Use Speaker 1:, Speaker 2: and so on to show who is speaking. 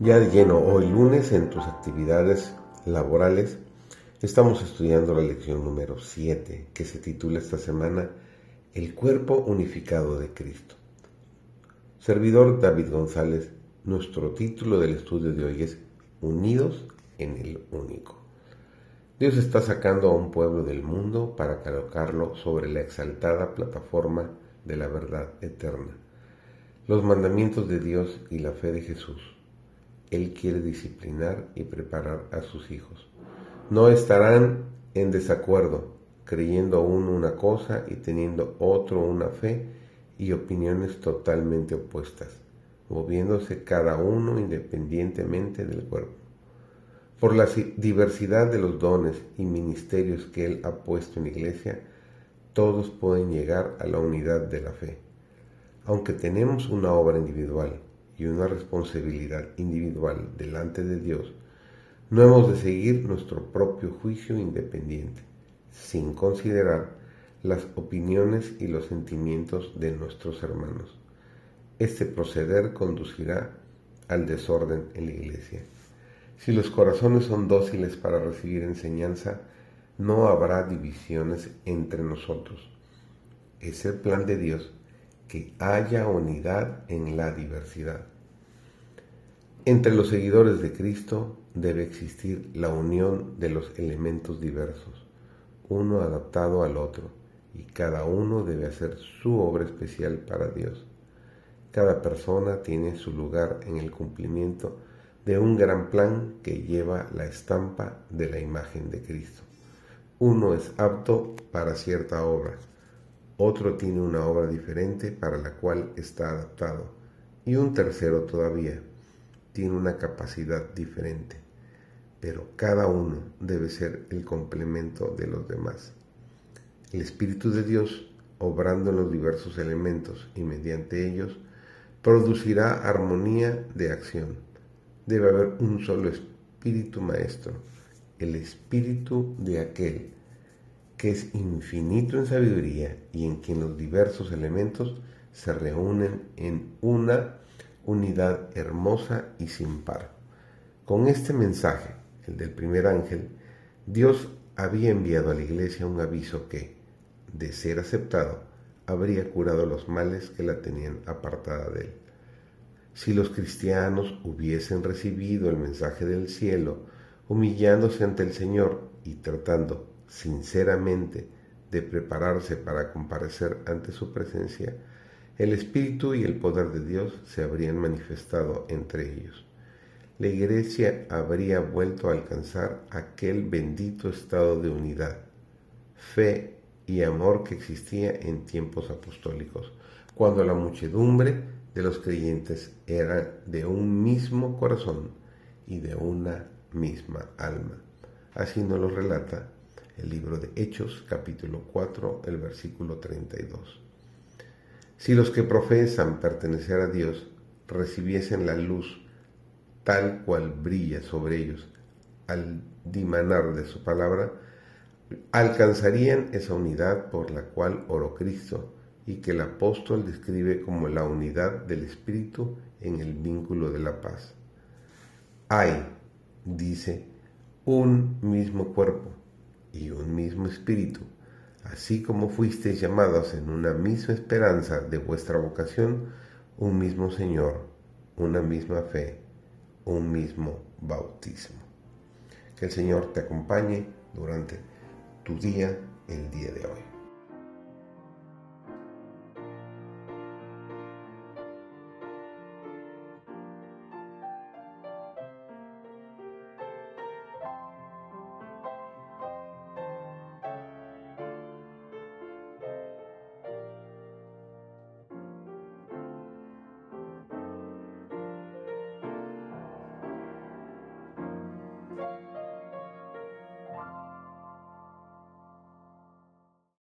Speaker 1: Ya de lleno, hoy lunes en tus actividades laborales estamos estudiando la lección número 7 que se titula esta semana El cuerpo unificado de Cristo. Servidor David González, nuestro título del estudio de hoy es Unidos en el único. Dios está sacando a un pueblo del mundo para colocarlo sobre la exaltada plataforma de la verdad eterna. Los mandamientos de Dios y la fe de Jesús él quiere disciplinar y preparar a sus hijos. No estarán en desacuerdo, creyendo uno una cosa y teniendo otro una fe y opiniones totalmente opuestas, moviéndose cada uno independientemente del cuerpo. Por la diversidad de los dones y ministerios que Él ha puesto en la iglesia, todos pueden llegar a la unidad de la fe. Aunque tenemos una obra individual, y una responsabilidad individual delante de Dios, no hemos de seguir nuestro propio juicio independiente, sin considerar las opiniones y los sentimientos de nuestros hermanos. Este proceder conducirá al desorden en la iglesia. Si los corazones son dóciles para recibir enseñanza, no habrá divisiones entre nosotros. Es el plan de Dios que haya unidad en la diversidad. Entre los seguidores de Cristo debe existir la unión de los elementos diversos, uno adaptado al otro, y cada uno debe hacer su obra especial para Dios. Cada persona tiene su lugar en el cumplimiento de un gran plan que lleva la estampa de la imagen de Cristo. Uno es apto para cierta obra, otro tiene una obra diferente para la cual está adaptado, y un tercero todavía tiene una capacidad diferente, pero cada uno debe ser el complemento de los demás. El Espíritu de Dios, obrando en los diversos elementos y mediante ellos, producirá armonía de acción. Debe haber un solo Espíritu Maestro, el Espíritu de aquel que es infinito en sabiduría y en quien los diversos elementos se reúnen en una unidad hermosa y sin par. Con este mensaje, el del primer ángel, Dios había enviado a la iglesia un aviso que, de ser aceptado, habría curado los males que la tenían apartada de él. Si los cristianos hubiesen recibido el mensaje del cielo, humillándose ante el Señor y tratando sinceramente de prepararse para comparecer ante su presencia, el Espíritu y el poder de Dios se habrían manifestado entre ellos. La iglesia habría vuelto a alcanzar aquel bendito estado de unidad, fe y amor que existía en tiempos apostólicos, cuando la muchedumbre de los creyentes era de un mismo corazón y de una misma alma. Así nos lo relata el libro de Hechos capítulo 4, el versículo 32. Si los que profesan pertenecer a Dios recibiesen la luz tal cual brilla sobre ellos al dimanar de su palabra, alcanzarían esa unidad por la cual oró Cristo y que el apóstol describe como la unidad del Espíritu en el vínculo de la paz. Hay, dice, un mismo cuerpo y un mismo Espíritu así como fuisteis llamados en una misma esperanza de vuestra vocación, un mismo Señor, una misma fe, un mismo bautismo. Que el Señor te acompañe durante tu día, el día de hoy.